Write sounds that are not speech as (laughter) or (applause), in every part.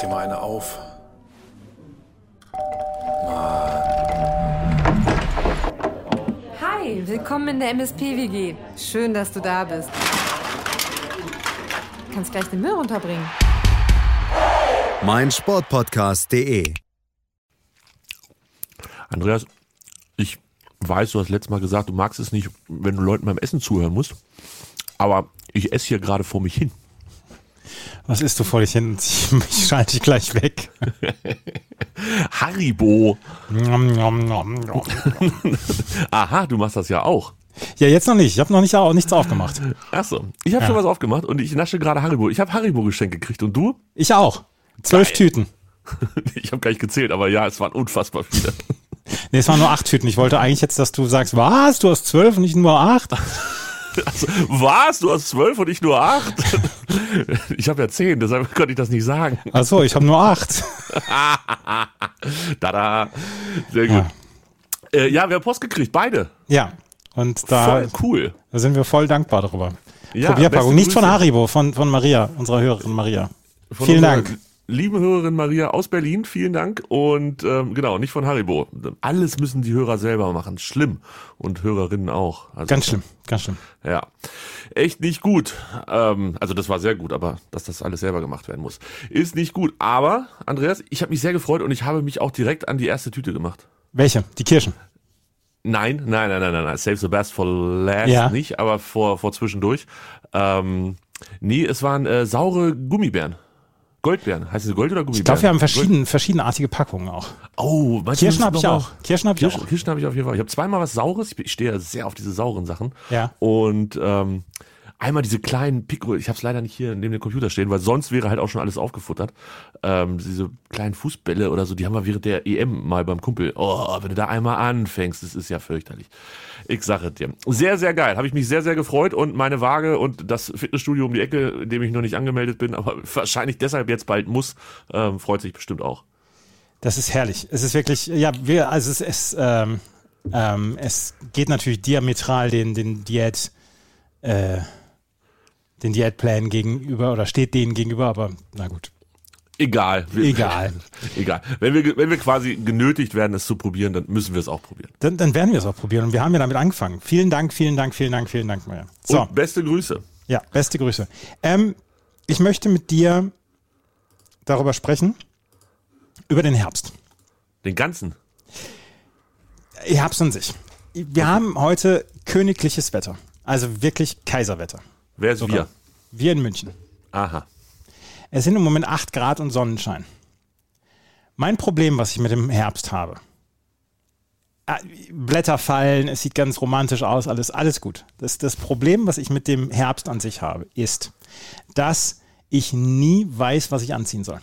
dir mal eine auf. Hi, willkommen in der MSP-WG. Schön, dass du da bist. Du kannst gleich den Müll runterbringen. mein Sportpodcast.de. Andreas, ich weiß, du hast letztes Mal gesagt, du magst es nicht, wenn du Leuten beim Essen zuhören musst. Aber ich esse hier gerade vor mich hin. Was isst du vor dich hin? Ich, schalte dich gleich weg. (laughs) Haribo. Nom, nom, nom. Aha, du machst das ja auch. ja, jetzt noch nicht. Ich habe noch nicht, auch nichts aufgemacht. Achso, ich habe Ja. schon was aufgemacht und ich nasche gerade Haribo. Ich habe Haribo geschenkt gekriegt und du? Ich auch. Zwölf Geil. Tüten. (laughs) Ich habe gar nicht gezählt, aber ja, es waren unfassbar viele. Nee, es waren nur acht Tüten. Ich wollte eigentlich jetzt, dass du sagst, was? Du hast zwölf und nicht nur acht? (laughs) Also, was? Du hast zwölf und ich nur acht? (laughs) Ich habe ja zehn, deshalb (laughs) konnte ich das nicht sagen. Ach so, ich habe nur acht. (laughs) Tada. Sehr gut. Ja, äh, ja wir haben Post gekriegt, beide. Ja. Und da, Voll cool. da sind wir voll dankbar darüber. Ja, Probierpackung. Nicht von. Haribo, von, von Maria, unserer Hörerin Maria. Von Vielen Dank. Liebe Hörerin Maria aus Berlin, vielen Dank. Und ähm, genau, nicht von Haribo. Alles müssen die Hörer selber machen. Schlimm. Und Hörerinnen auch. Also, Ganz schlimm, ganz schlimm. Ja. Echt nicht gut. Ähm, also das war sehr gut, aber dass das alles selber gemacht werden muss, ist nicht gut. Aber, Andreas, ich habe mich sehr gefreut und ich habe mich auch direkt an die erste Tüte gemacht. Welche? Die Kirschen. Nein, nein, nein, nein, nein, nein. Save the best for last Ja. nicht, aber vor, vor zwischendurch. Ähm, nee, es waren äh, saure Gummibären. Goldbeeren. Heißen sie Gold oder Gummibären? Ich glaube, wir haben verschieden, verschiedenartige Packungen auch. Oh, Kirschen habe ich auch. Kirschen habe ich Kirschen, auch. Kirschen habe ich auf jeden Fall. Ich habe zweimal was Saures. Ich stehe ja sehr auf diese sauren Sachen. Ja. Und ähm, einmal diese kleinen Pico, ich habe es leider nicht hier neben dem Computer stehen, weil sonst wäre halt auch schon alles aufgefuttert. Ähm, diese kleinen Fußbälle oder so, die haben wir während der EM mal beim Kumpel. Oh, wenn du da einmal anfängst, das ist ja fürchterlich. Ich sage dir. Sehr, sehr geil. Habe ich mich sehr, sehr gefreut und meine Waage und das Fitnessstudio um die Ecke, in dem ich noch nicht angemeldet bin, aber (laughs) wahrscheinlich deshalb jetzt bald muss, ähm, freut sich bestimmt auch. Das ist herrlich. Es ist wirklich, ja, wir, also es ist, ähm, ähm, es geht natürlich diametral den, den Diät, äh, den Diätplänen gegenüber oder steht denen gegenüber, aber na gut. Egal. Egal. (laughs) Egal. Wenn wir, wenn wir quasi genötigt werden, es zu probieren, dann müssen wir es auch probieren. Dann, dann werden wir es auch probieren und wir haben ja damit angefangen. Vielen Dank, vielen Dank, vielen Dank, vielen Dank, Maria. So, Und beste Grüße. ja, beste Grüße. Ähm, ich möchte mit dir darüber sprechen, über den Herbst. Den ganzen. Herbst an sich. Wir haben heute königliches Wetter. Also wirklich Kaiserwetter. Wer ist wir? Wir in München. Aha. Es sind im Moment 8 Grad und Sonnenschein. Mein Problem, was ich mit dem Herbst habe. Ah, Blätter fallen, es sieht ganz romantisch aus, alles, alles gut. Das, das Problem, was ich mit dem Herbst an sich habe, ist, dass ich nie weiß, was ich anziehen soll,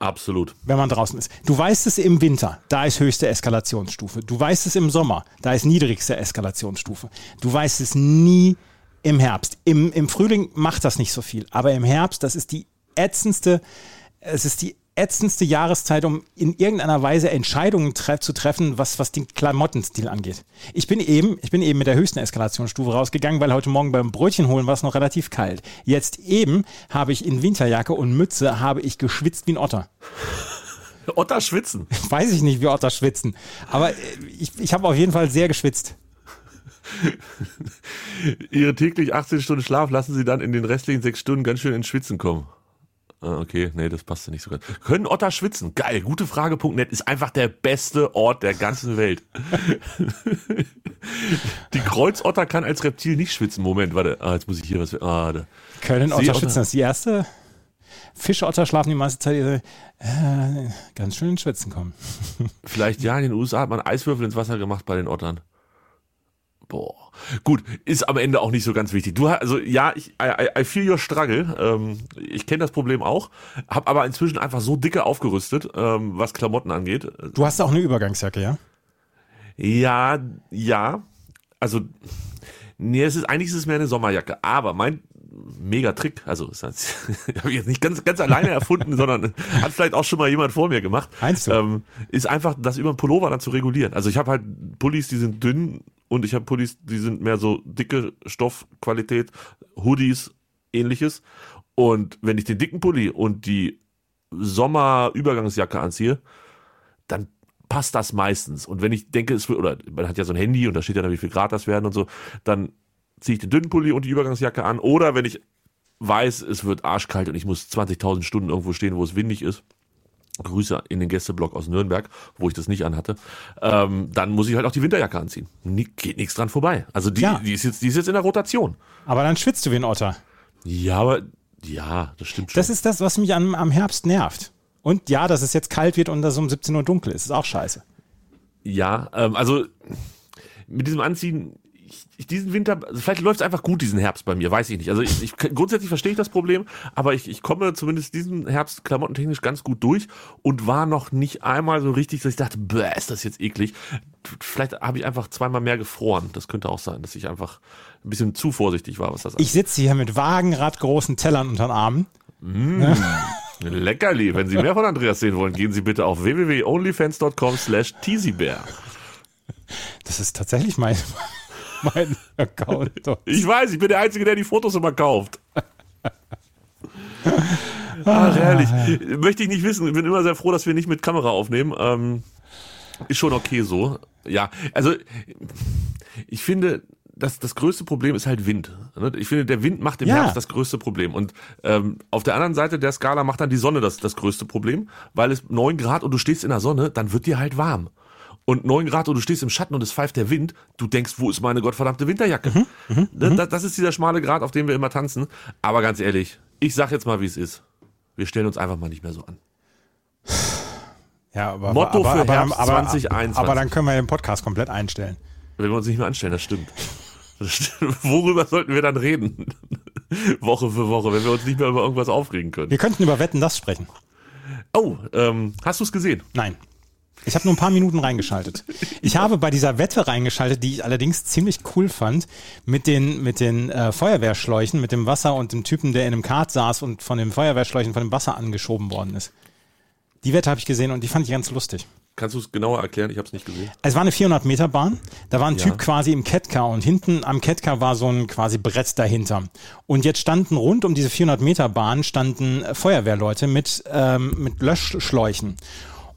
Absolut. wenn man draußen ist. Du weißt es im Winter, da ist höchste Eskalationsstufe. Du weißt es im Sommer, da ist niedrigste Eskalationsstufe. Du weißt es nie im Herbst. Im, Im Frühling macht das nicht so viel, aber im Herbst, das ist die ätzendste, es ist die ätzendste Jahreszeit, um in irgendeiner Weise Entscheidungen tre zu treffen, was, was den Klamottenstil angeht. Ich bin eben, ich bin eben mit der höchsten Eskalationsstufe rausgegangen, weil heute Morgen beim Brötchen holen war es noch relativ kalt. Jetzt eben habe ich in Winterjacke und Mütze habe ich geschwitzt wie ein Otter. Otter schwitzen. (laughs) Weiß ich nicht, wie Otter schwitzen. Aber äh, ich, ich habe auf jeden Fall sehr geschwitzt. (laughs) Ihre täglich 18 Stunden Schlaf lassen Sie dann in den restlichen sechs Stunden ganz schön ins Schwitzen kommen. Ah, okay, nee, das passte nicht so ganz. Können Otter schwitzen? Geil, gute Frage.net ist einfach der beste Ort der ganzen Welt. (laughs) Die Kreuzotter kann als Reptil nicht schwitzen. Moment, warte. Ah, jetzt muss ich hier was. Ah, da. Können Otter schwitzen? Das ist die erste. Fischotter schlafen die meiste Zeit ihre, äh, ganz schön ins Schwitzen kommen. (laughs) Vielleicht ja, in den USA hat man Eiswürfel ins Wasser gemacht bei den Ottern. Boah. Gut, ist am Ende auch nicht so ganz wichtig. Du hast, also ja, ich, I, I- feel your struggle. Ähm, ich kenne das Problem auch, habe aber inzwischen einfach so dicke aufgerüstet, ähm, was Klamotten angeht. Du hast auch eine Übergangsjacke, ja? Ja, ja. Also, nee, es ist eigentlich ist es mehr eine Sommerjacke. Aber mein Megatrick, also das (laughs) habe ich jetzt nicht ganz, ganz alleine erfunden, (laughs) sondern hat vielleicht auch schon mal jemand vor mir gemacht. Meinst du? Ähm, ist einfach, das über den Pullover dann zu regulieren. Also ich habe halt Pullis, die sind dünn und ich habe Pullis, die sind mehr so dicke Stoffqualität, Hoodies, ähnliches. Und wenn ich den dicken Pulli und die Sommer-Übergangsjacke anziehe, dann passt das meistens. Und wenn ich denke, es wird, oder man hat ja so ein Handy und da steht ja dann, wie viel Grad das werden und so, dann ziehe ich den dünnen Pulli und die Übergangsjacke an. Oder wenn ich weiß, es wird arschkalt und ich muss 20.000 Stunden irgendwo stehen, wo es windig ist, Grüße in den Gästeblock aus Nürnberg, wo ich das nicht anhatte, ähm, dann muss ich halt auch die Winterjacke anziehen. Nie, geht nichts dran vorbei. Also die, Ja. die, ist jetzt, die ist jetzt in der Rotation. Aber dann schwitzt du wie ein Otter. Ja, aber ja, das stimmt schon. Das ist das, was mich am, am Herbst nervt. Und ja, dass es jetzt kalt wird und dass um 17 Uhr dunkel ist, ist auch scheiße. Ja, ähm, also mit diesem Anziehen, ich, diesen Winter, also vielleicht läuft es einfach gut diesen Herbst bei mir, weiß ich nicht. Also ich, ich grundsätzlich verstehe ich das Problem, aber ich, ich komme zumindest diesen Herbst klamottentechnisch ganz gut durch und war noch nicht einmal so richtig, dass ich dachte, bäh, ist das jetzt eklig. Vielleicht habe ich einfach zweimal mehr gefroren. Das könnte auch sein, dass ich einfach ein bisschen zu vorsichtig war, was das Ich sitze hier mit wagenradgroßen Tellern unter den Armen. Leckerli. Wenn Sie mehr von Andreas sehen wollen, gehen Sie bitte auf www.onlyfans.com slash teasybear. Das ist tatsächlich mein, (laughs) mein Account. Ich weiß, ich bin der Einzige, der die Fotos immer kauft. Ach, herrlich. Möchte ich nicht wissen. Ich bin immer sehr froh, dass wir nicht mit Kamera aufnehmen. Ähm, ist schon okay so. Ja, also ich finde, das, das größte Problem ist halt Wind. ne? Ich finde, der Wind macht im Ja. Herbst das größte Problem. Und ähm, auf der anderen Seite der Skala macht dann die Sonne das, das größte Problem, weil es 9 Grad und du stehst in der Sonne, dann wird dir halt warm. Und 9 Grad und du stehst im Schatten und es pfeift der Wind, du denkst, wo ist meine gottverdammte Winterjacke? Ne, das, das ist dieser schmale Grad, auf dem wir immer tanzen. Aber ganz ehrlich, ich sag jetzt mal, wie es ist. Wir stellen uns einfach mal nicht mehr so an. Ja, aber, Motto aber, für aber, Herbst aber, 2021. Aber dann können wir den Podcast komplett einstellen. Wenn wir uns nicht mehr anstellen, das stimmt. Das stimmt. (laughs) Worüber sollten wir dann reden? (laughs) Woche für Woche, wenn wir uns nicht mehr über irgendwas aufregen können. Wir könnten über Wetten das sprechen. Oh, ähm, hast du es gesehen? Nein. Ich habe nur ein paar Minuten reingeschaltet. Ich habe bei dieser Wette reingeschaltet, die ich allerdings ziemlich cool fand, mit den, mit den äh, Feuerwehrschläuchen, mit dem Wasser und dem Typen, der in einem Kart saß und von den Feuerwehrschläuchen von dem Wasser angeschoben worden ist. Die Wette habe ich gesehen und die fand ich ganz lustig. Kannst du es genauer erklären? Ich habe es nicht gesehen. Es war eine 400 Meter Bahn. Da war ein Ja. Typ quasi im Kettcar und hinten am Kettcar war so ein quasi Brett dahinter. Und jetzt standen rund um diese 400 Meter Bahn standen Feuerwehrleute mit, ähm, mit Löschschläuchen.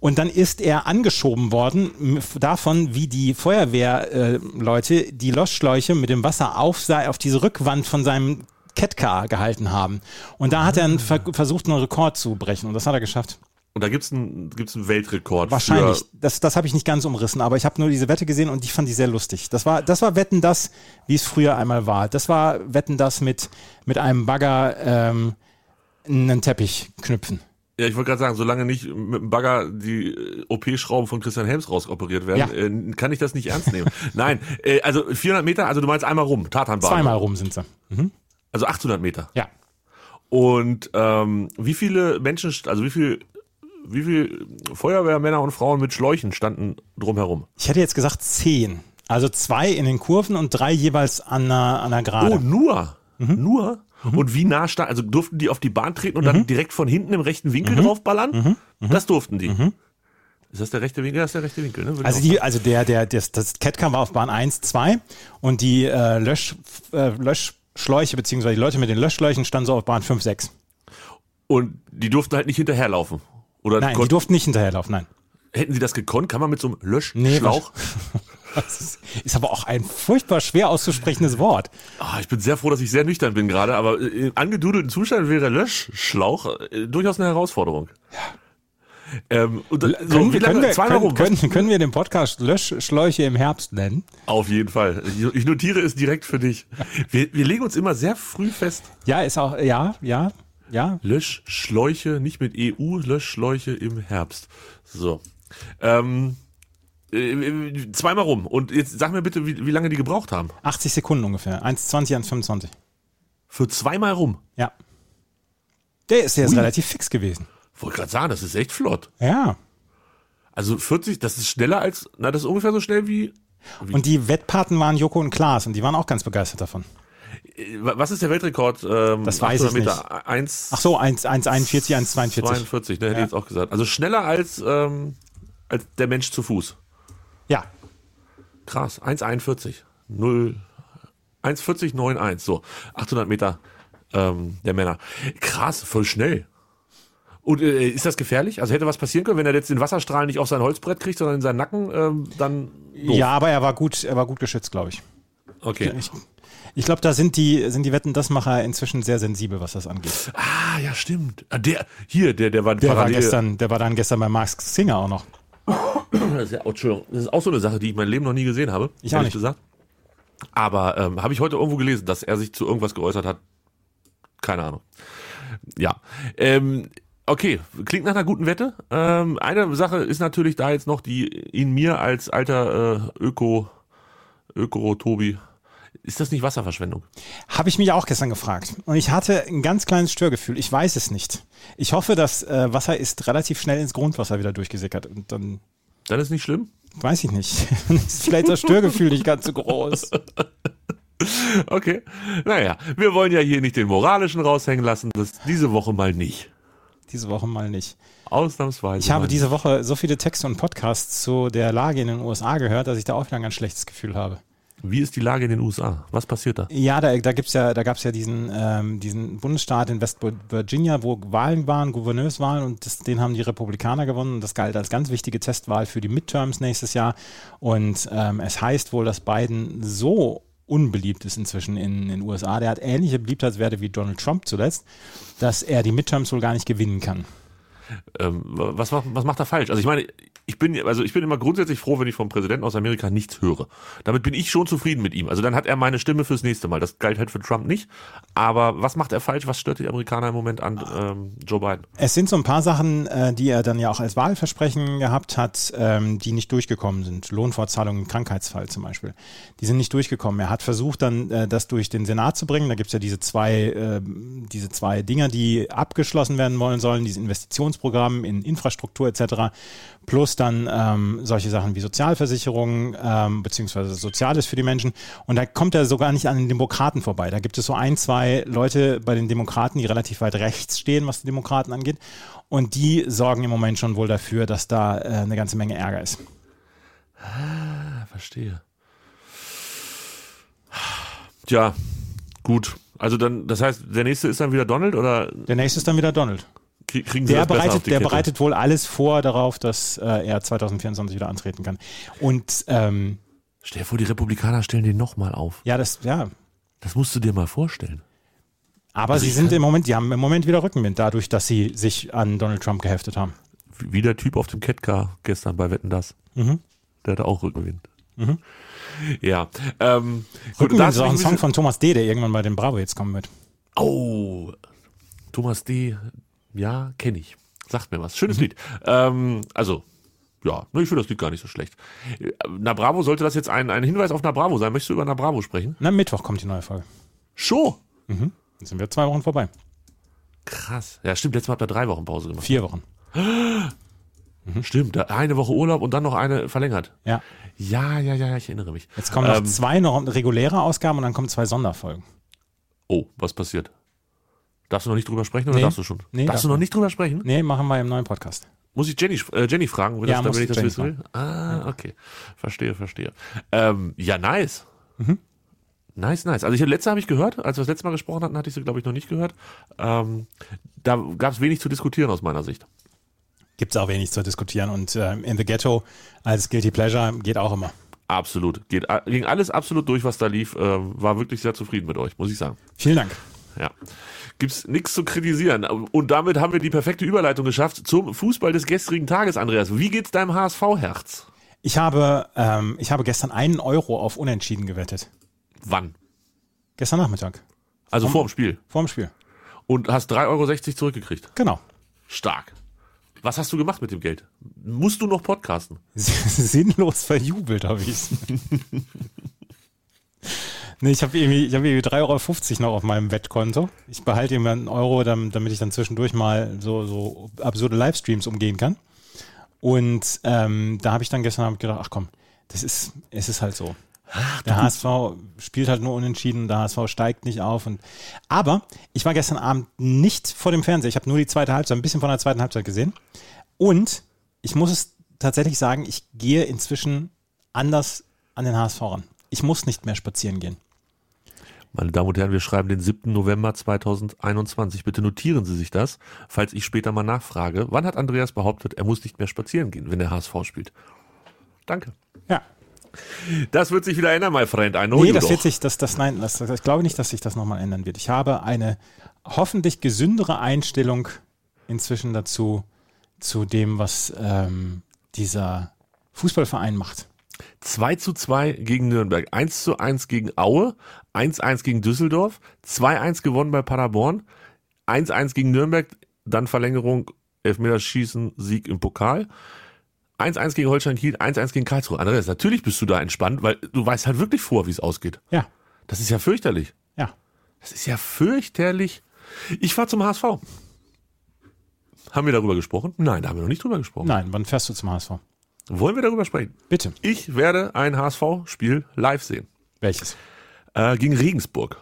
Und dann ist er angeschoben worden davon, wie die Feuerwehrleute äh, die Löschschläuche mit dem Wasser auf, auf diese Rückwand von seinem Kettcar gehalten haben. Und da hat er einen, ver versucht, einen Rekord zu brechen. Und das hat er geschafft. Und da gibt's einen, gibt's einen Weltrekord. Wahrscheinlich. Das, das habe ich nicht ganz umrissen, aber ich habe nur diese Wette gesehen und ich fand die sehr lustig. Das war, das war Wetten das, wie es früher einmal war. Das war Wetten das mit, mit einem Bagger ähm, einen Teppich knüpfen. Ja, ich wollte gerade sagen, solange nicht mit dem Bagger die äh, OP-Schrauben von Christian Helms rausoperiert werden, Ja. äh, kann ich das nicht ernst nehmen. (laughs) Nein, äh, also 400 Meter, also du meinst einmal rum, Tatanbahn. Zweimal rum sind sie. Also 800 Meter. Ja. Und ähm, wie viele Menschen, also wie viel, wie viel Feuerwehrmänner und Frauen mit Schläuchen standen drumherum? Ich hätte jetzt gesagt zehn. Also zwei in den Kurven und drei jeweils an einer, an einer Gerade. Oh, nur, Mhm. nur. Und wie nah stand, also durften die auf die Bahn treten und Mhm. dann direkt von hinten im rechten Winkel draufballern? Das durften die. Ist das der rechte Winkel? Das ist der rechte Winkel, ne? Würde Also die, also der, der, das, das Catcar war auf Bahn 1, 2 und die äh, Lösch, äh, Löschschläuche, beziehungsweise die Leute mit den Löschschläuchen standen so auf Bahn 5, 6. sagen. Und die durften halt nicht hinterherlaufen. Oder Nein, die durften nicht hinterherlaufen, nein. hätten sie das gekonnt? Kann man mit so einem Nee, Löschschlauch? Das (laughs) ist, ist aber auch ein furchtbar schwer auszusprechendes Wort. Ah, ich bin sehr froh, dass ich sehr nüchtern bin gerade, aber äh, im angedudelten Zustand wäre Löschschlauch äh, durchaus eine Herausforderung. Ähm, und, äh, so, können, wir, können, wir, Zweimal können, rum. können, können wir den Podcast Löschschläuche im Herbst nennen? Auf jeden Fall. Ich, ich notiere es direkt für dich. Wir, wir legen uns immer sehr früh fest. Ja, ist auch, ja, ja, ja. Löschschläuche, nicht mit EU, Löschschläuche im Herbst. So. Ähm, äh, zweimal rum. Und jetzt sag mir bitte, wie, wie lange die gebraucht haben. 80 Sekunden ungefähr. 1,20, 1,25. Für zweimal rum. Ja. Der ist jetzt Ui. relativ fix gewesen. Wollte gerade sagen, das ist echt flott. Ja. Also 40, das ist schneller als, na, das ist ungefähr so schnell wie, Und die Wettpaten waren Joko und Klaas und die waren auch ganz begeistert davon. äh, was ist der Weltrekord? Ähm, Das weiß ich 800 Meter. 1, Ach so, 1, 1,41, 1,42. 42, ne, hätte Ja. ich jetzt auch gesagt. Also schneller als, ähm, als der Mensch zu Fuß. Ja. Krass, 1,41. 0, 1,40,91. So, 800 Meter ähm, der Männer. Krass, voll schnell. Und äh, ist das gefährlich? Also hätte was passieren können, wenn er jetzt den Wasserstrahl nicht auf sein Holzbrett kriegt, sondern in seinen Nacken, ähm, dann. Doof. Ja, aber er war gut, er war gut geschützt, glaube ich. Okay. Ich, ich glaube, da sind die, sind die Wetten, das Macher inzwischen sehr sensibel, was das angeht. Ah, ja, stimmt. Ah, Der, hier, der, der war Der war gestern, der war dann gestern bei Max Singer auch noch. (clears throat) Das ist, ja, Entschuldigung, das ist auch so eine Sache, die ich mein Leben noch nie gesehen habe. Ich ehrlich nicht. gesagt. Aber ähm, habe ich heute irgendwo gelesen, dass er sich zu irgendwas geäußert hat. Keine Ahnung. Ja. Ähm, okay, klingt nach einer guten Wette. Ähm, eine Sache ist natürlich da jetzt noch, die in mir als alter äh, Öko, Öko-Tobi, ist das nicht Wasserverschwendung? Habe ich mich auch gestern gefragt. Und ich hatte ein ganz kleines Störgefühl. Ich weiß es nicht. Ich hoffe, das äh, Wasser ist relativ schnell ins Grundwasser wieder durchgesickert. Und dann Dann ist nicht schlimm? weiß ich nicht. (laughs) ist vielleicht das Störgefühl nicht ganz so groß. (laughs) Okay. Naja, wir wollen ja hier nicht den moralischen raushängen lassen. Das diese Woche mal nicht. Diese Woche mal nicht. Ausnahmsweise. Ich habe diese Woche so viele Texte und Podcasts zu der Lage in den USA gehört, dass ich da auch wieder ein ganz schlechtes Gefühl habe. Wie ist die Lage in den USA? Was passiert da? Ja, da, da gibt's ja, da gab's ja diesen, ähm, diesen Bundesstaat in West Virginia, wo Wahlen waren, Gouverneurswahlen und das, den haben die Republikaner gewonnen. Und das galt als ganz wichtige Testwahl für die Midterms nächstes Jahr. Und ähm, es heißt wohl, dass Biden so unbeliebt ist inzwischen in den USA. Der hat ähnliche Beliebtheitswerte wie Donald Trump zuletzt, dass er die Midterms wohl gar nicht gewinnen kann. Ähm, was, macht- was macht er falsch? Also ich meine, ich bin, also ich bin immer grundsätzlich froh, wenn ich vom Präsidenten aus Amerika nichts höre. Damit bin ich schon zufrieden mit ihm. Also dann hat er meine Stimme fürs nächste Mal. Das galt halt für Trump nicht. Aber was macht er falsch? Was stört die Amerikaner im Moment an ähm, Joe Biden? Es sind so ein paar Sachen, äh, die er dann ja auch als Wahlversprechen gehabt hat, ähm, die nicht durchgekommen sind. Lohnfortzahlung im Krankheitsfall zum Beispiel. Die sind nicht durchgekommen. Er hat versucht dann, äh, das durch den Senat zu bringen. Da gibt's ja diese zwei, äh, diese zwei Dinger, die abgeschlossen werden wollen sollen, dieses Investitionsprogramm in Infrastruktur etc. Plus dann ähm, solche Sachen wie Sozialversicherungen ähm, beziehungsweise Soziales für die Menschen. Und da kommt er sogar nicht an den Demokraten vorbei. Da gibt es so ein, zwei Leute bei den Demokraten, die relativ weit rechts stehen, was die Demokraten angeht. Und die sorgen im Moment schon wohl dafür, dass da äh, eine ganze Menge Ärger ist. Ah, verstehe. Tja, gut. Also dann, das heißt, der nächste ist dann wieder Donald oder Der nächste ist dann wieder Donald. Krie- kriegen sie Der das besser auf bereitet, die der Kette? bereitet wohl alles vor darauf, dass äh, er 2024 wieder antreten kann. Und ähm, Stell dir vor, die Republikaner stellen den nochmal auf. ja, das, ja. Das musst du dir mal vorstellen. Aber Also sie ich sind kann- im Moment, die haben im Moment wieder Rückenwind, dadurch, dass sie sich an Donald Trump geheftet haben. Wie der Typ auf dem Catcar gestern bei Wetten das. Mhm. Der hatte auch Rückenwind. Ja. Ähm, gut, Rückenwind da ist auch ein Song von Thomas D., der irgendwann bei den Bravo jetzt kommen wird. Oh, Thomas D. Ja, kenne ich. Sagt mir was. Schönes Mhm. Lied. Ähm, also, ja, ne, ich finde das Lied gar nicht so schlecht. Äh, Na Bravo, sollte das jetzt ein, ein Hinweis auf Na Bravo sein? Möchtest du über Na Bravo sprechen? Na, Mittwoch kommt die neue Folge. Show. Dann sind wir zwei Wochen vorbei. Krass. Ja, stimmt. Letztes Mal habt ihr drei Wochen Pause gemacht. Vier Wochen. (gasps) Stimmt. da- Eine Woche Urlaub und dann noch eine verlängert. Ja. Ja, ja, ja, ja, ich erinnere mich. Jetzt kommen noch Ähm, zwei noch reguläre Ausgaben und dann kommen zwei Sonderfolgen. Oh, was passiert? Darfst du noch nicht drüber sprechen oder Nee. darfst du schon? Nee, darfst darf du noch nicht. drüber sprechen? Nee, machen wir im neuen Podcast. Muss ich Jenny, äh, Jenny fragen, wenn, Ja, das, wenn ich das Jenny wissen will? Ah, okay. Verstehe, verstehe. Ähm, ja, nice. Mhm. Nice, nice. Also ich letzte habe ich gehört, als wir das letzte Mal gesprochen hatten, hatte ich sie, glaube ich, noch nicht gehört. Ähm, da gab es wenig zu diskutieren aus meiner Sicht. Gibt es auch wenig zu diskutieren. Und äh, In the Ghetto als Guilty Pleasure geht auch immer. Absolut. Geht, a- ging alles absolut durch, was da lief. Ähm, war wirklich sehr zufrieden mit euch, muss ich sagen. Vielen Dank. Ja. Gibt's nichts zu kritisieren. Und damit haben wir die perfekte Überleitung geschafft zum Fußball des gestrigen Tages, Andreas. Wie geht's deinem HSV-Herz? Ich habe, ähm, ich habe gestern einen Euro auf Unentschieden gewettet. Wann? Gestern Nachmittag. Also vor dem Spiel. Vor dem Spiel. Und hast 3,60 Euro zurückgekriegt. Genau. Stark. Was hast du gemacht mit dem Geld? Musst du noch podcasten? (laughs) Sinnlos verjubelt habe ich (laughs) Nee, ich habe irgendwie, ich hab irgendwie 3,50 Euro noch auf meinem Wettkonto. Ich behalte immer einen Euro, dam- damit ich dann zwischendurch mal so, so absurde Livestreams umgehen kann. Und ähm, da habe ich dann gestern Abend gedacht, ach komm, das ist, es ist halt so. Der HSV spielt halt nur unentschieden, der HSV steigt nicht auf. Und, aber ich war gestern Abend nicht vor dem Fernseher. Ich habe nur die zweite Halbzeit, ein bisschen von der zweiten Halbzeit gesehen. Und ich muss es tatsächlich sagen, ich gehe inzwischen anders an den HSV ran. Ich muss nicht mehr spazieren gehen. Meine Damen und Herren, wir schreiben den 7. November 2021. Bitte notieren Sie sich das, falls ich später mal nachfrage. Wann hat Andreas behauptet, er muss nicht mehr spazieren gehen, wenn der HSV spielt? Danke. Ja. Das wird sich wieder ändern, mein Freund. I know Nee, das doch. wird sich, das, das, nein, das, das, ich glaube nicht, dass sich das nochmal ändern wird. Ich habe eine hoffentlich gesündere Einstellung inzwischen dazu, zu dem, was ähm, dieser Fußballverein macht. 2 zu 2 gegen Nürnberg, 1 zu 1 gegen Aue, 1-1 gegen Düsseldorf, 2-1 gewonnen bei Paderborn, 1-1 gegen Nürnberg, dann Verlängerung, Elfmeterschießen, Sieg im Pokal. 1-1 gegen Holstein Kiel, 1-1 gegen Karlsruhe. Andreas, natürlich bist du da entspannt, weil du weißt halt wirklich vor, wie es ausgeht. Ja, Das ist ja fürchterlich. ja. Das ist ja fürchterlich. Ich fahr zum HSV. Haben wir darüber gesprochen? Nein, da haben wir noch nicht drüber gesprochen. Nein, wann fährst du zum HSV? Wollen wir darüber sprechen? Bitte. Ich werde ein HSV-Spiel live sehen. Welches? Äh, gegen Regensburg.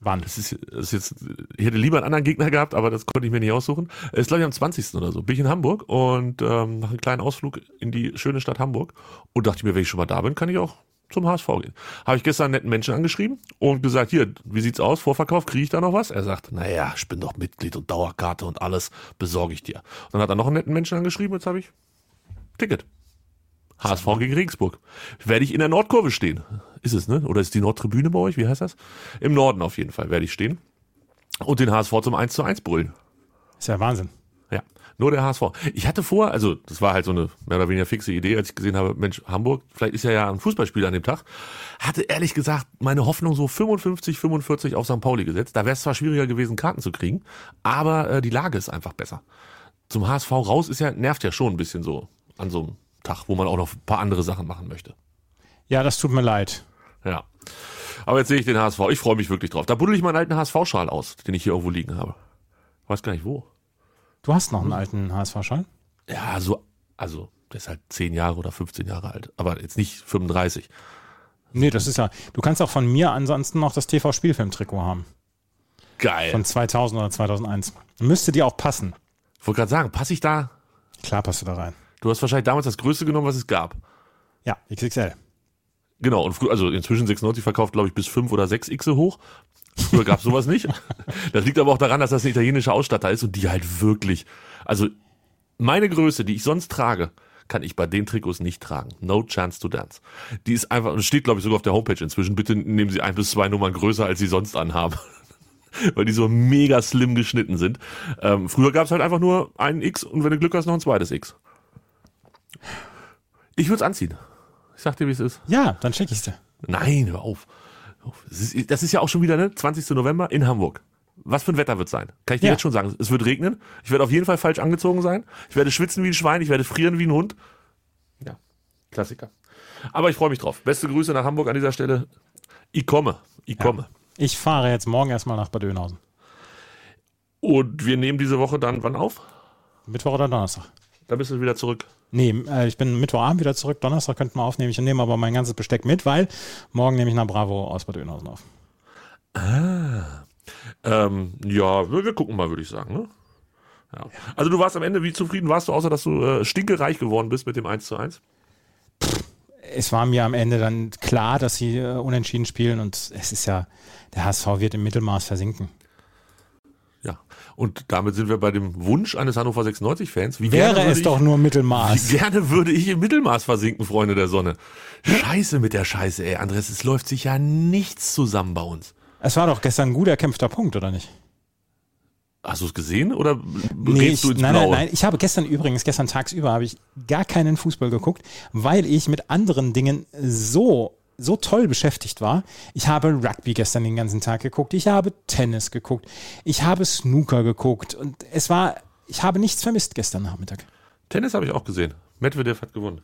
Wann? Das ist, das ist jetzt, ich hätte lieber einen anderen Gegner gehabt, aber das konnte ich mir nicht aussuchen. Es ist, glaube ich, am 20. oder so. Bin ich in Hamburg und ähm, mache einen kleinen Ausflug in die schöne Stadt Hamburg und dachte mir, wenn ich schon mal da bin, kann ich auch zum HSV gehen. Habe ich gestern einen netten Menschen angeschrieben und gesagt, hier, wie sieht's aus? Vorverkauf, kriege ich da noch was? Er sagt, naja, ich bin doch Mitglied und Dauerkarte und alles besorge ich dir. Und dann hat er noch einen netten Menschen angeschrieben, jetzt habe ich Ticket. HSV gegen Regensburg. Werde ich in der Nordkurve stehen. Ist es, ne? Oder ist die Nordtribüne bei euch? Wie heißt das? Im Norden auf jeden Fall werde ich stehen. Und den HSV zum 1 zu 1 brüllen. Ist ja Wahnsinn. Ja, nur der HSV. Ich hatte vor, also das war halt so eine mehr oder weniger fixe Idee, als ich gesehen habe, Mensch, Hamburg, vielleicht ist ja ja ein Fußballspiel an dem Tag. Hatte ehrlich gesagt meine Hoffnung so 55, 45 auf St. Pauli gesetzt. Da wäre es zwar schwieriger gewesen, Karten zu kriegen, aber äh, die Lage ist einfach besser. Zum HSV raus ist ja, nervt ja schon ein bisschen so an so einem Tag, wo man auch noch ein paar andere Sachen machen möchte. Ja, das tut mir leid. Ja. Aber jetzt sehe ich den HSV. Ich freue mich wirklich drauf. Da buddel ich meinen alten HSV-Schal aus, den ich hier irgendwo liegen habe. Weiß gar nicht wo. Du hast noch einen alten HSV-Schal? Ja, so, also, der ist halt 10 Jahre oder 15 Jahre alt. Aber jetzt nicht 35. Nee, das ist ja. Du kannst auch von mir ansonsten noch das TV-Spielfilm-Trikot haben. Geil. Von 2000 oder 2001. Müsste dir auch passen. Ich wollte gerade sagen, passe ich da? Klar passt du da rein. Du hast wahrscheinlich damals das Größte genommen, was es gab. Ja, XXL. Genau, und früher, also inzwischen 96 verkauft, glaube ich, bis 5 oder 6 X hoch. Früher gab es sowas nicht. (laughs) Das liegt aber auch daran, dass das ein italienischer Ausstatter ist und die halt wirklich, also meine Größe, die ich sonst trage, kann ich bei den Trikots nicht tragen. No chance to dance. Die ist einfach, und steht, glaube ich, sogar auf der Homepage inzwischen. Bitte nehmen Sie ein bis zwei Nummern größer, als Sie sonst anhaben. (laughs) Weil die so mega slim geschnitten sind. Ähm, früher gab es halt einfach nur ein X und wenn du Glück hast, noch ein zweites X. Ich würde es anziehen. Ich sag dir, wie es ist. Ja, dann schick ich's dir. Nein, hör auf. Das ist, das ist ja auch schon wieder, ne? 20. November in Hamburg. Was für ein Wetter wird sein? Kann ich dir Ja. jetzt schon sagen. Es wird regnen. Ich werde auf jeden Fall falsch angezogen sein. Ich werde schwitzen wie ein Schwein. Ich werde frieren wie ein Hund. Ja, Klassiker. Aber ich freue mich drauf. Beste Grüße nach Hamburg an dieser Stelle. Ich komme. Ich komme. Ich fahre jetzt morgen erstmal nach Bad Oeynhausen. Und wir nehmen diese Woche dann wann auf? Mittwoch oder Donnerstag? Da bist du wieder zurück. Nee, äh, ich bin Mittwochabend wieder zurück. Donnerstag könnten wir aufnehmen. Ich nehme aber mein ganzes Besteck mit, weil morgen nehme ich nach Bravo aus Bad Oeynhausen auf. Ähm, ja, wir wir gucken mal, würde ich sagen. Ne? Ja. Also du warst am Ende, wie zufrieden warst du, außer dass du äh, stinkereich geworden bist mit dem 1 zu 1? Es war mir am Ende dann klar, dass sie äh, unentschieden spielen und es ist ja, der HSV wird im Mittelmaß versinken. Und damit sind wir bei dem Wunsch eines Hannover 96-Fans. Wie Wäre es ich, doch nur Mittelmaß. Wie gerne würde ich im Mittelmaß versinken, Freunde der Sonne. Scheiße mit der Scheiße, ey, Andres, es läuft sich ja nichts zusammen bei uns. Es war doch gestern ein gut erkämpfter Punkt, oder nicht? Hast du es gesehen oder Nee, ich, du ins nein, Blaue? nein, nein. Ich habe gestern übrigens, gestern tagsüber, habe ich gar keinen Fußball geguckt, weil ich mit anderen Dingen so, so toll beschäftigt war. Ich habe Rugby gestern den ganzen Tag geguckt. Ich habe Tennis geguckt. Ich habe Snooker geguckt. Und es war, ich habe nichts vermisst gestern Nachmittag. Tennis habe ich auch gesehen. Medvedev hat gewonnen.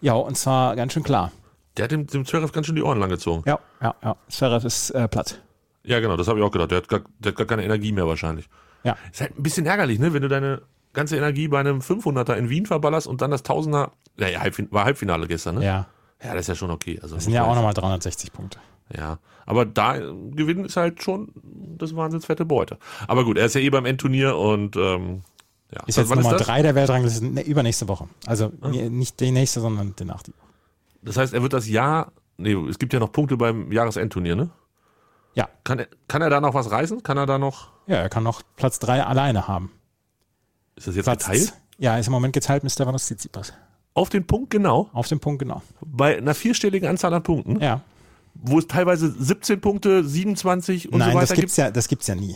Ja, und zwar ganz schön klar. Der hat dem, dem Zverev ganz schön die Ohren langgezogen. Ja, ja, ja. Zverev ist äh, platt. Ja, genau, das habe ich auch gedacht. Der hat, gar, der hat gar keine Energie mehr wahrscheinlich. Ja. Ist halt ein bisschen ärgerlich, ne, wenn du deine ganze Energie bei einem 500er in Wien verballerst und dann das 1000er, ja, ja Halbfin war Halbfinale gestern, ne? Ja. Ja, das ist ja schon okay. Also, Das sind ja auch nochmal 360 Punkte. Ja, aber da gewinnen ist halt schon das wahnsinns fette Beute. Aber gut, er ist ja eh beim Endturnier und ähm, ja. Ist jetzt Nummer drei der Weltrangliste ne, übernächste Woche. Also nee, nicht die nächste, sondern die nach. Das heißt, er wird das Jahr, nee, es gibt ja noch Punkte beim Jahresendturnier, ne? Ja. Kann er, kann er da noch was reißen? Kann er da noch, Ja, er kann noch Platz 3 alleine haben. ist das jetzt Platz geteilt? Ja, ist im Moment geteilt mit Stefanos Tsitsipas. Auf den Punkt genau, Auf dem Punkt genau. bei einer vierstelligen Anzahl an Punkten, Ja. wo es teilweise 17 Punkte, 27 und Nein, so das weiter gibt's ja, das gibt's ja nie.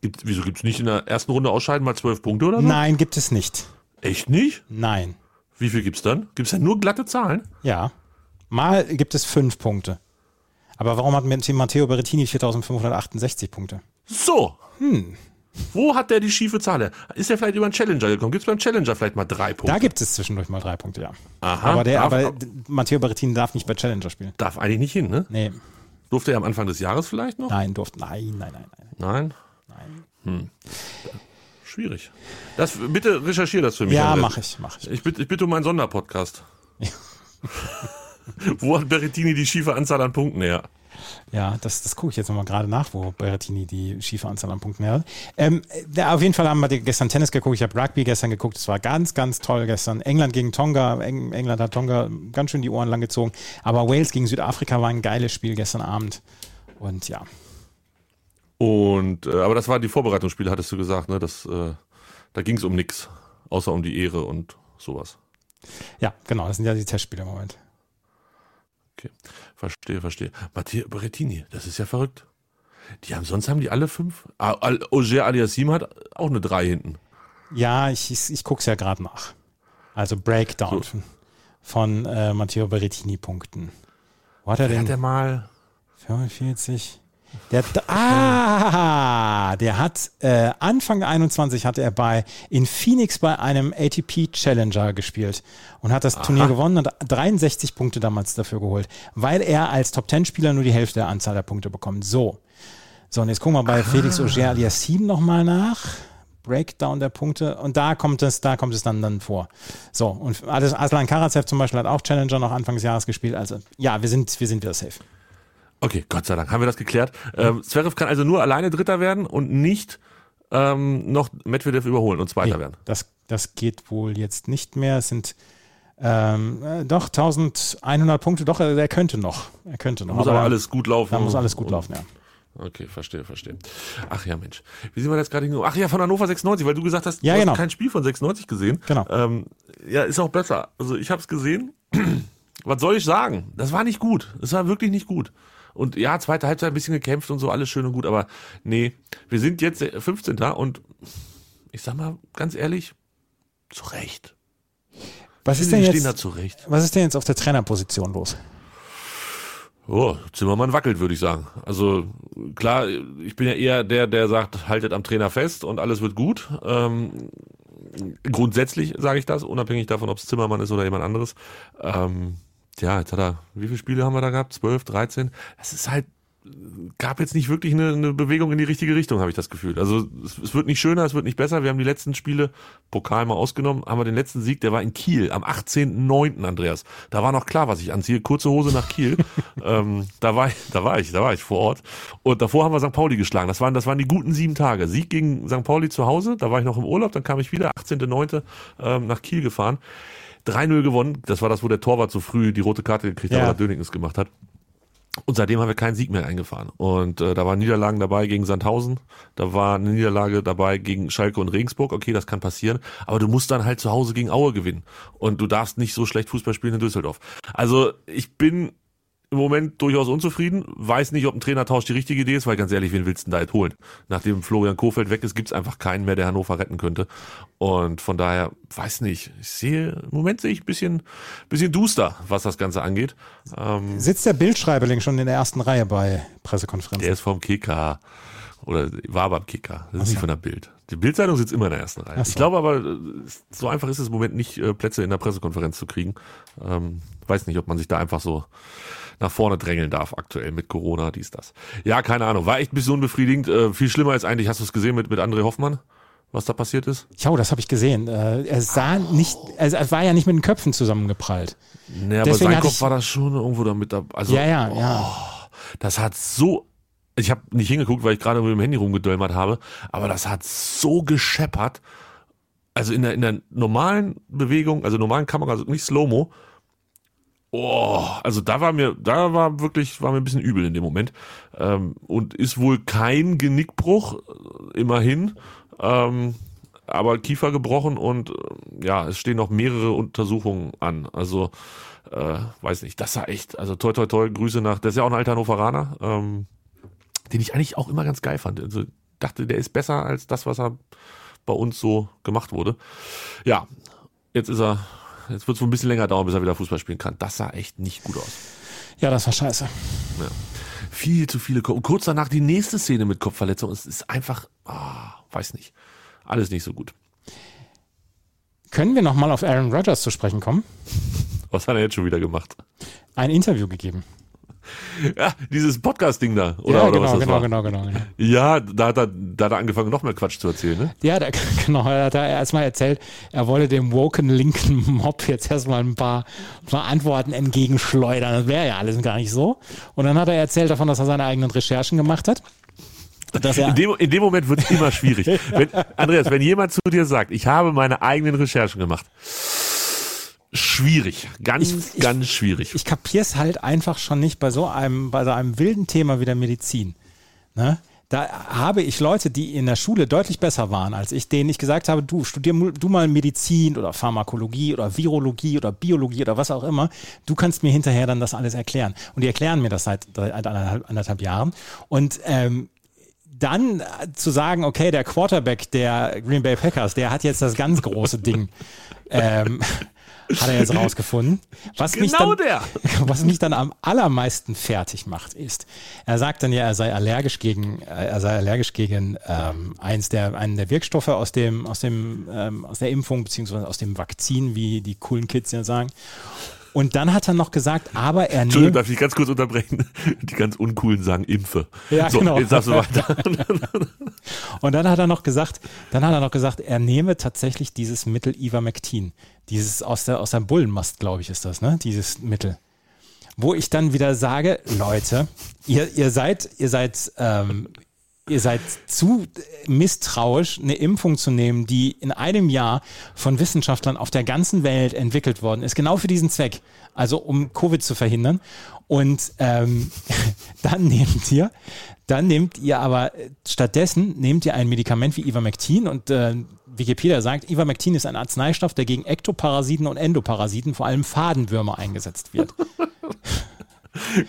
gibt. Gibt, wieso gibt's nicht in der ersten Runde ausscheiden mal 12 Punkte oder so? Nein, gibt es nicht. Echt nicht? Nein. Wie viel gibt's dann? Gibt's dann nur glatte Zahlen? Ja. Mal gibt es fünf Punkte. Aber warum hat Matteo Berrettini 4568 Punkte? So. Hm. Wo hat der die schiefe Zahl? her? Ist er vielleicht über einen Challenger gekommen? Gibt's beim Challenger vielleicht mal drei Punkte? Da gibt es zwischendurch mal drei Punkte, ja. Aha, aber der, darf- aber Matteo Berrettini darf nicht bei Challenger spielen. Darf eigentlich nicht hin, ne? Nee, Durfte er am Anfang des Jahres vielleicht noch? nein, durfte, nein, nein, nein, nein. Nein. nein. Hm. Schwierig. Das, bitte recherchier das für mich. Ja, mache ich, mache ich. Ich bitte, ich bitte um einen Sonderpodcast. (laughs) Wo hat Berrettini die schiefe Anzahl an Punkten her? Ja, das, das gucke ich jetzt nochmal gerade nach, wo Berrettini die schiefe Anzahl an Punkten hat. Ähm, ja, auf jeden Fall haben wir gestern Tennis geguckt, ich habe Rugby gestern geguckt, es war ganz, ganz toll gestern. England gegen Tonga, Eng England hat Tonga ganz schön die Ohren lang gezogen, aber Wales gegen Südafrika war ein geiles Spiel gestern Abend. Und ja, Und, äh, aber das waren die Vorbereitungsspiele, hattest du gesagt, ne? Das, äh, da ging es um nichts, außer um die Ehre und sowas. ja, genau, das sind ja die Testspiele im Moment. Okay, verstehe, verstehe. Matteo Berrettini, das ist ja verrückt. Die haben, sonst haben die alle fünf. Ah, Al- Auger Aliassim hat auch eine drei hinten. Ja, ich, ich, ich gucke es ja gerade nach. Also Breakdown von, von äh, Matteo Berrettini Punkten. Wo hat er Wer denn? hat der mal? 45. Der, ah, der hat äh, Anfang 21 hat er bei in Phoenix bei einem ATP Challenger gespielt und hat das Turnier gewonnen und 63 Punkte damals dafür geholt, weil er als Top 10 Spieler nur die Hälfte der Anzahl der Punkte bekommt. So. So, und jetzt gucken wir bei Felix Auger Aliassime nochmal nach. Breakdown der Punkte und da kommt es, da kommt es dann, dann vor. So, und Aslan Karacev zum Beispiel hat auch Challenger noch Anfang des Jahres gespielt. Also ja, wir sind, wir sind wieder safe. Okay, Gott sei Dank, haben wir das geklärt. Ähm, Zverev kann also nur alleine Dritter werden und nicht ähm, noch Medvedev überholen und Zweiter Nee, werden. Das, das geht wohl jetzt nicht mehr. Es sind ähm, äh, doch 1100 Punkte. Doch, er, er könnte noch. Er könnte noch. Muss aber, alles gut laufen. Da muss alles gut laufen, ja. Okay, verstehe, verstehe. Ach ja, Mensch. Wie sind wir jetzt gerade hingekommen? Ach ja, von Hannover 96, weil du gesagt hast, Ja, du genau. hast kein Spiel von 96 gesehen. Genau. Ähm, ja, ist auch besser. Also ich habe es gesehen. (clears throat) Was soll ich sagen? Das war nicht gut. Das war wirklich nicht gut. Und ja, zweite Halbzeit ein bisschen gekämpft und so, alles schön und gut, aber nee, wir sind jetzt 15. und ich sag mal ganz ehrlich, zu Recht. Was ist, denn jetzt, was ist denn jetzt auf der Trainerposition los? Oh, Zimmermann wackelt, würde ich sagen. Also klar, ich bin ja eher der, der sagt, haltet am Trainer fest und alles wird gut. Ähm, grundsätzlich sage ich das, unabhängig davon, ob es Zimmermann ist oder jemand anderes. Ähm, ja, jetzt hat er, wie viele Spiele haben wir da gehabt? 12, 13? Das ist halt, gab jetzt nicht wirklich eine, eine Bewegung in die richtige Richtung, habe ich das Gefühl. Also es, es wird nicht schöner, es wird nicht besser. Wir haben die letzten Spiele, Pokal mal ausgenommen, haben wir den letzten Sieg, der war in Kiel am 18.09. Andreas. Da war noch klar, was ich anziehe. Kurze Hose nach Kiel. (laughs) ähm, da war ich, da war ich, da war ich vor Ort. Und davor haben wir St. Pauli geschlagen. Das waren, das waren die guten sieben Tage. Sieg gegen St. Pauli zu Hause, da war ich noch im Urlaub, dann kam ich wieder, 18.09. Ähm, nach Kiel gefahren. 3-0 gewonnen. Das war das, wo der Torwart so früh die rote Karte gekriegt hat, Ja. oder Döning es gemacht hat. Und seitdem haben wir keinen Sieg mehr eingefahren. Und äh, da waren Niederlagen dabei gegen Sandhausen, da war eine Niederlage dabei gegen Schalke und Regensburg. Okay, das kann passieren, aber du musst dann halt zu Hause gegen Aue gewinnen. Und du darfst nicht so schlecht Fußball spielen in Düsseldorf. Also ich bin im Moment durchaus unzufrieden, weiß nicht, ob ein Trainertausch die richtige Idee ist, weil ganz ehrlich, wen willst du denn da jetzt holen? Nachdem Florian Kofeld weg ist, gibt's einfach keinen mehr, der Hannover retten könnte. Und von daher, weiß nicht, ich sehe, im Moment sehe ich ein bisschen, bisschen duster, was das Ganze angeht. Ähm, Sitzt der Bildschreiberling schon in der ersten Reihe bei Pressekonferenzen? Der ist vom Kicker. Oder war beim Kicker. Das ist nicht von der Bild. Die Bildzeitung sitzt immer in der ersten Reihe. So. Ich glaube aber, äh, so einfach ist es im Moment nicht, äh, Plätze in der Pressekonferenz zu kriegen. Ähm, weiß nicht, ob man sich da einfach so nach vorne drängeln darf aktuell mit Corona, dies, das. Ja, keine Ahnung. War echt ein bisschen unbefriedigend. Äh, viel schlimmer als eigentlich, hast du es gesehen mit, mit André Hoffmann, was da passiert ist? Ja, das habe ich gesehen. Äh, er sah nicht, also er war ja nicht mit den Köpfen zusammengeprallt. Nee, aber Deswegen sein hatte Kopf ich- war da schon irgendwo damit dabei. Also, Ja, ja, ja. Das hat so. Ich habe nicht hingeguckt, weil ich gerade mit dem Handy rumgedölmert habe, aber das hat so gescheppert. Also in der, in der normalen Bewegung, also normalen Kamera, also nicht Slow-Mo, Oh, also da war mir, da war wirklich, war mir ein bisschen übel in dem Moment. Ähm, und ist wohl kein Genickbruch, äh, immerhin. Ähm, aber Kiefer gebrochen und äh, ja, es stehen noch mehrere Untersuchungen an. Also, äh, weiß nicht, das war echt, also toi toi toi, Grüße nach, der ist ja auch ein alter Hannoveraner, ähm, den ich eigentlich auch immer ganz geil fand. Also dachte, der ist besser als das, was er bei uns so gemacht wurde. Ja, jetzt ist er, jetzt wird es wohl ein bisschen länger dauern, bis er wieder Fußball spielen kann. Das sah echt nicht gut aus. Ja, das war scheiße. Ja. Viel zu viele. Ko- Und kurz danach die nächste Szene mit Kopfverletzung. Es ist einfach, ah, weiß nicht, alles nicht so gut. Können wir nochmal auf Aaron Rodgers zu sprechen kommen? Was hat er jetzt schon wieder gemacht? Ein Interview gegeben. Ja, dieses Podcast-Ding da, oder, ja, oder genau, was das genau, war? genau, genau, genau. Ja, da hat, er, da hat er angefangen, noch mehr Quatsch zu erzählen, ne? Ja, da, (laughs) genau, er hat erstmal erzählt, er wolle dem woken linken Mob jetzt erstmal ein paar, ein paar Antworten entgegenschleudern. Das wäre ja alles gar nicht so. Und dann hat er erzählt davon, dass er seine eigenen Recherchen gemacht hat. Er, In dem, in dem Moment wird es immer schwierig. (laughs) wenn, Andreas, wenn jemand zu dir sagt, ich habe meine eigenen Recherchen gemacht, schwierig, ganz, Ich- ich- ganz schwierig. ich kapier's halt einfach schon nicht bei so einem, bei so einem wilden Thema wie der Medizin. Ne? Da habe ich Leute, die in der Schule deutlich besser waren als ich, denen ich gesagt habe, du studier du mal Medizin oder Pharmakologie oder Virologie oder Biologie oder was auch immer. Du kannst mir hinterher dann das alles erklären. Und die erklären mir das seit, seit anderthalb, anderthalb Jahren. Und ähm, dann zu sagen, okay, der Quarterback der Green Bay Packers, der hat jetzt das ganz große Ding. (laughs) Ähm, hat er jetzt (laughs) rausgefunden. Was mich Genau dann, der. (laughs) Was mich dann am allermeisten fertig macht, ist, er sagt dann ja, er sei allergisch gegen, äh, er sei allergisch gegen ähm, eins der, einen der Wirkstoffe aus dem, aus dem, ähm, aus der Impfung beziehungsweise aus dem Vakzin, wie die coolen Kids ja sagen. Und dann hat er noch gesagt, aber er Entschuldigung, nehme, darf ich ganz kurz unterbrechen? (laughs) Die ganz uncoolen sagen Impfe. Ja, so, genau. jetzt darfst du weiter. (laughs) Und dann hat er noch gesagt, dann hat er noch gesagt, er nehme tatsächlich dieses Mittel Ivermectin. Dieses aus der, aus der Bullenmast, glaube ich, ist das, ne? Dieses Mittel. Wo ich dann wieder sage, Leute, ihr, ihr seid, ihr seid, ähm, ihr seid zu misstrauisch, eine Impfung zu nehmen, die in einem Jahr von Wissenschaftlern auf der ganzen Welt entwickelt worden ist, genau für diesen Zweck, also um Covid zu verhindern. Und ähm, (laughs) dann nehmt ihr, dann nehmt ihr aber äh, stattdessen nehmt ihr ein Medikament wie Ivermectin und äh, Wikipedia sagt, Ivermectin ist ein Arzneistoff, der gegen Ektoparasiten und Endoparasiten, vor allem Fadenwürmer, eingesetzt wird. (laughs)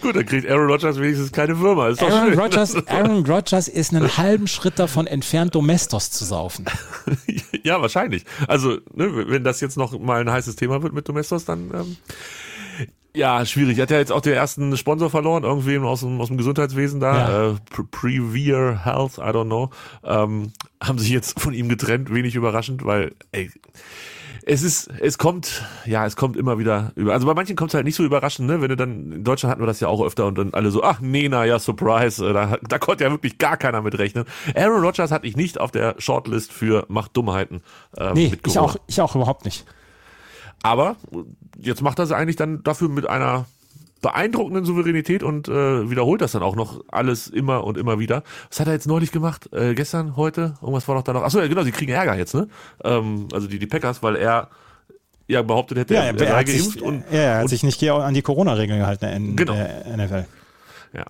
Gut, dann kriegt Aaron Rodgers wenigstens keine Würmer. Ist Aaron. Rodgers, (laughs) Aaron Rodgers ist einen halben Schritt davon entfernt, Domestos zu saufen. (laughs) Ja, wahrscheinlich. Also, ne, wenn das jetzt noch mal ein heißes Thema wird mit Domestos, dann ähm, ja, schwierig. Hat ja jetzt auch den ersten Sponsor verloren, irgendwem aus dem, aus dem Gesundheitswesen da, Ja. äh, Pre- Prevere Health, I don't know, ähm, haben sich jetzt von ihm getrennt, wenig überraschend, weil, ey, es ist, es kommt, ja, es kommt immer wieder über. Also bei manchen kommt es halt nicht so überraschend, ne? Wenn du dann, in Deutschland hatten wir das ja auch öfter und dann alle so, ach nee, na ja, Surprise, äh, da, da konnte ja wirklich gar keiner mit rechnen. Aaron Rodgers hatte ich nicht auf der Shortlist für Macht Dummheiten. Ähm, Nee, ich auch, ich auch überhaupt nicht. Aber jetzt macht er es eigentlich dann dafür mit einer beeindruckenden Souveränität und äh, wiederholt das dann auch noch alles immer und immer wieder. Was hat er jetzt neulich gemacht? Äh, gestern, heute? Irgendwas war doch da noch. Achso, ja genau, sie kriegen Ärger jetzt, ne? Ähm, also die, die Packers, weil er ja behauptet hätte, er, er sei hat sich, geimpft und, ja, er hat und sich nicht an die Corona-Regeln gehalten in Genau. der NFL. Ja,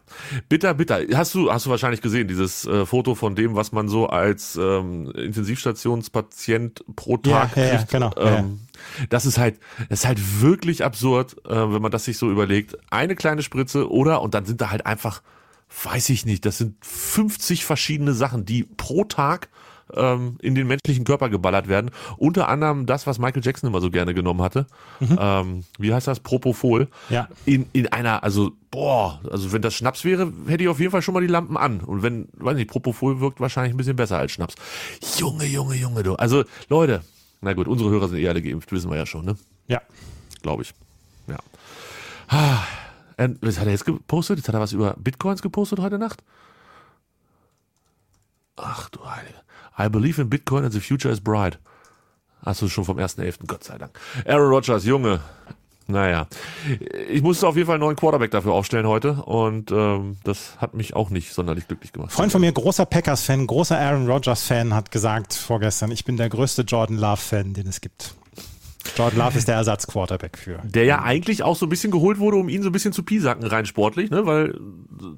bitter, bitter. Hast du, hast du wahrscheinlich gesehen, dieses äh, Foto von dem, was man so als ähm, Intensivstationspatient pro Tag ja, ja, kriegt. genau, ja, Ähm, Das ist halt, das ist halt wirklich absurd, äh, wenn man das sich so überlegt. Eine kleine Spritze oder, und dann sind da halt einfach, weiß ich nicht, das sind 50 verschiedene Sachen, die pro Tag ähm, in den menschlichen Körper geballert werden. Unter anderem das, was Michael Jackson immer so gerne genommen hatte. Ähm, wie heißt das? Propofol. Mhm. Ja. In, in einer, also, boah, also wenn das Schnaps wäre, hätte ich auf jeden Fall schon mal die Lampen an. Und wenn, weiß nicht, Propofol wirkt wahrscheinlich ein bisschen besser als Schnaps. Junge, Junge, Junge, du. Also, Leute, na gut, unsere Hörer sind eh alle geimpft, wissen wir ja schon, ne? Ja. Glaube ich. Ja. Ah, und was hat er jetzt gepostet? Jetzt hat er was über Bitcoins gepostet heute Nacht? Ach du Heilige. I believe in Bitcoin and the future is bright. Hast du schon vom 1.11., Gott sei Dank. Aaron Rodgers, Junge. Naja. Ich musste auf jeden Fall einen neuen Quarterback dafür aufstellen heute und ähm, das hat mich auch nicht sonderlich glücklich gemacht. Freund von mir, großer Packers-Fan, großer Aaron Rodgers-Fan, hat gesagt vorgestern, ich bin der größte Jordan Love-Fan, den es gibt. Jordan Love ist der Ersatzquarterback für. Der ja eigentlich auch so ein bisschen geholt wurde, um ihn so ein bisschen zu piesacken rein sportlich, ne? Weil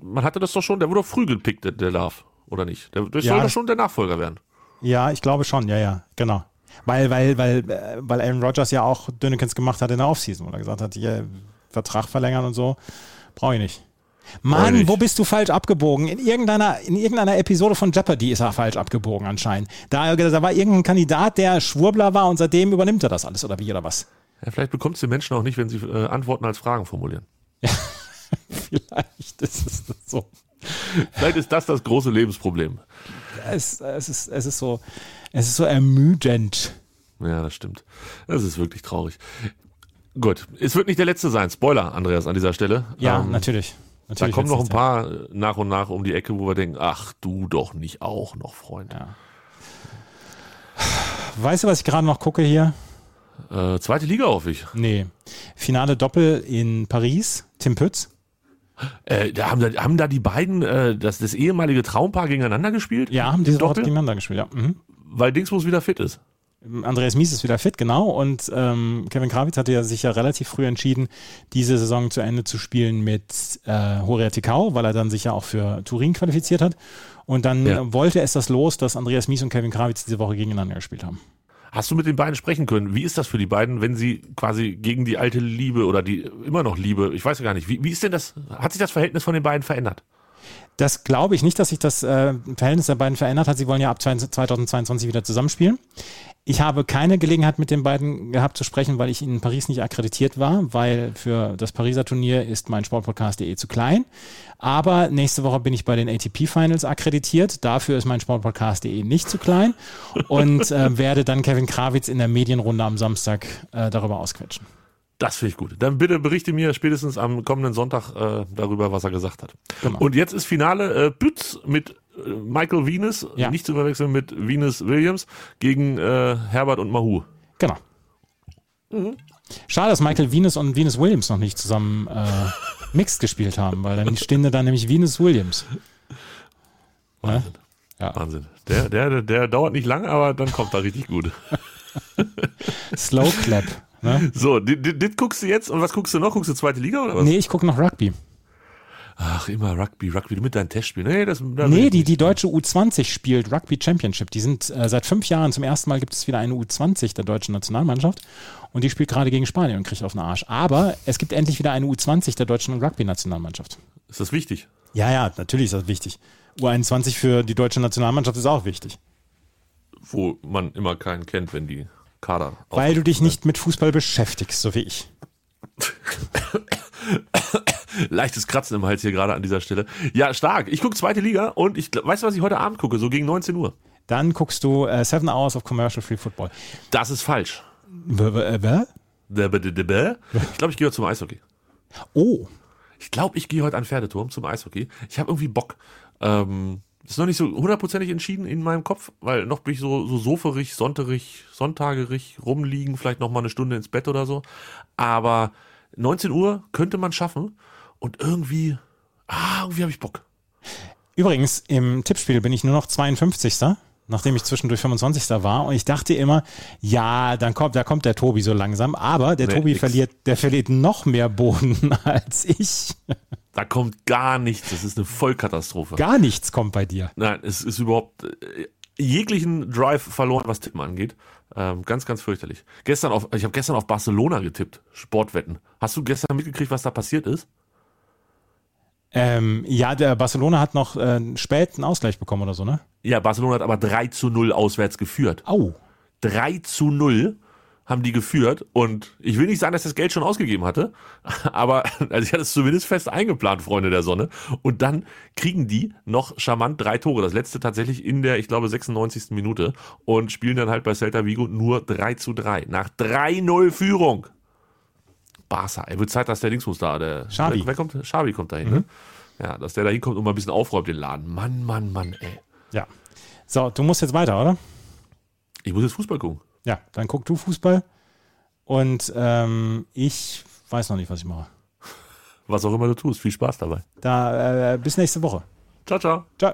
man hatte das doch schon, der wurde doch früh gepickt, der, Love, oder nicht? Der, der Ja, soll doch schon der Nachfolger werden. Ja, ich glaube schon, ja, ja, genau. Weil, weil, weil, äh, weil Aaron Rodgers ja auch Dönekens gemacht hat in der Offseason, wo er gesagt hat, hier Vertrag verlängern und so, brauche ich nicht. Mann, wo bist du falsch abgebogen? In irgendeiner, in irgendeiner Episode von Jeopardy ist er falsch abgebogen anscheinend. Da, da war irgendein Kandidat, der Schwurbler war und seitdem übernimmt er das alles oder wie oder was? Ja, vielleicht bekommt es die Menschen auch nicht, wenn sie äh, Antworten als Fragen formulieren. (laughs) Vielleicht ist es so. Vielleicht ist das das große Lebensproblem. Es, es, ist, es, ist so, es ist so ermüdend. Ja, das stimmt. Das ist wirklich traurig. Gut, es wird nicht der letzte sein. Spoiler, Andreas, an dieser Stelle. Ja, Ähm, natürlich. Da natürlich kommen noch ein paar äh, nach und nach um die Ecke, wo wir denken, ach du doch nicht auch noch, Freund. Ja. Weißt du, was ich gerade noch gucke hier? Äh, zweite Liga hoffe ich. Nee. Finale Doppel in Paris. Tim Pütz. Äh, da haben, da, haben da die beiden äh, das, das ehemalige Traumpaar gegeneinander gespielt? Ja, haben diese Woche Doppel? gegeneinander gespielt. Ja. Mhm. Weil Dingsbus wieder fit ist. Andreas Mies ist wieder fit, genau. Und ähm, Kevin Krawitz hatte ja sich ja relativ früh entschieden, diese Saison zu Ende zu spielen mit äh, Horia Tikau, weil er dann sich ja auch für Turin qualifiziert hat. Und dann Ja. wollte es das los, dass Andreas Mies und Kevin Krawitz diese Woche gegeneinander gespielt haben. Hast du mit den beiden sprechen können? Wie ist das für die beiden, wenn sie quasi gegen die alte Liebe oder die immer noch Liebe, ich weiß ja gar nicht, wie, wie ist denn das, hat sich das Verhältnis von den beiden verändert? Das glaube ich nicht, dass sich das äh, Verhältnis der beiden verändert hat. Sie wollen ja ab 2022 wieder zusammenspielen. Ich habe keine Gelegenheit mit den beiden gehabt zu sprechen, weil ich in Paris nicht akkreditiert war, weil für das Pariser Turnier ist mein Sportpodcast.de zu klein. Aber nächste Woche bin ich bei den ATP Finals akkreditiert. Dafür ist mein Sportpodcast.de nicht zu klein und äh, werde dann Kevin Krawitz in der Medienrunde am Samstag äh, darüber ausquetschen. Das finde ich gut. Dann bitte berichte mir spätestens am kommenden Sonntag äh, darüber, was er gesagt hat. Genau. Und jetzt ist Finale äh, Pütz mit Michael Venus, Ja. nicht zu verwechseln mit Venus Williams, gegen äh, Herbert und Mahu. Genau. Schade, dass Michael Venus und Venus Williams noch nicht zusammen äh, (laughs) Mixed gespielt haben, weil dann stünde da nämlich Venus Williams. Ne? Ja. Wahnsinn. Der, der, der, dauert nicht lang, aber dann kommt er richtig gut. (laughs) Slow Clap. Ne? So, dit guckst du jetzt und was guckst du noch? Guckst du zweite Liga oder was? Nee, ich gucke noch Rugby. Ach, immer Rugby, Rugby, du mit deinen Testspielen. Nee, das, Nee, die, die deutsche U20 spielt Rugby Championship. Die sind äh, seit fünf Jahren zum ersten Mal gibt es wieder eine U20 der deutschen Nationalmannschaft. Und die spielt gerade gegen Spanien und kriegt auf den Arsch. Aber es gibt endlich wieder eine U20 der deutschen Rugby-Nationalmannschaft. Ist das wichtig? Ja, ja, natürlich ist das wichtig. U21 für die deutsche Nationalmannschaft ist auch wichtig. Wo man immer keinen kennt, wenn die Kader. Weil du dich nicht mit Fußball beschäftigst, so wie ich. (laughs) Leichtes Kratzen im Hals hier gerade an dieser Stelle. Ja, stark. Ich gucke zweite Liga und ich du, was ich heute Abend gucke? So gegen 19 Uhr. Dann guckst du äh, Seven Hours of Commercial Free Football. Das ist falsch. Äh? Ich glaube, ich gehe heute zum Eishockey. Oh, Ich glaube, ich gehe heute an Pferdeturm zum Eishockey. Ich habe irgendwie Bock. Ähm, ist noch nicht so hundertprozentig entschieden in meinem Kopf, weil noch bin ich so, so soferig, sonntagerig, sonntagerig rumliegen, vielleicht noch mal eine Stunde ins Bett oder so. Aber 19 Uhr könnte man schaffen und irgendwie, ah, irgendwie habe ich Bock. Übrigens, im Tippspiel bin ich nur noch 52. Nachdem ich zwischendurch 25. war und ich dachte immer, ja, dann kommt, da kommt der Tobi so langsam, aber der Nee, Tobi nix. verliert, der verliert noch mehr Boden (laughs) als ich. Da kommt gar nichts. Das ist eine Vollkatastrophe. Gar nichts kommt bei dir. Nein, es ist überhaupt äh, jeglichen Drive verloren, was Tippen angeht. Ähm, ganz, ganz fürchterlich. Gestern auf, ich habe gestern auf Barcelona getippt, Sportwetten. Hast du gestern mitgekriegt, was da passiert ist? Ähm, ja, der Barcelona hat noch äh, spät einen Ausgleich bekommen oder so, ne? Ja, Barcelona hat aber 3 zu 0 auswärts geführt. Au. 3 zu 0 haben die geführt und ich will nicht sagen, dass das Geld schon ausgegeben hatte, (laughs) aber also ich hatte es zumindest fest eingeplant, Freunde der Sonne. Und dann kriegen die noch charmant drei Tore. Das letzte tatsächlich in der, ich glaube, 96. Minute und spielen dann halt bei Celta Vigo nur 3 zu 3. Nach 3-0 Führung. Barca, ey, wird Zeit, dass der Dingsmus da, der, Xavi. wer, kommt? Xavi kommt da hin, ne? Ja, dass der da hinkommt und mal ein bisschen aufräumt den Laden. Mann, Mann, Mann, ey. Ja. So, du musst jetzt weiter, oder? Ich muss jetzt Fußball gucken. Ja, dann guck du Fußball. Und ähm, ich weiß noch nicht, was ich mache. Was auch immer du tust. Viel Spaß dabei. Da, äh, bis nächste Woche. Ciao, ciao. Ciao.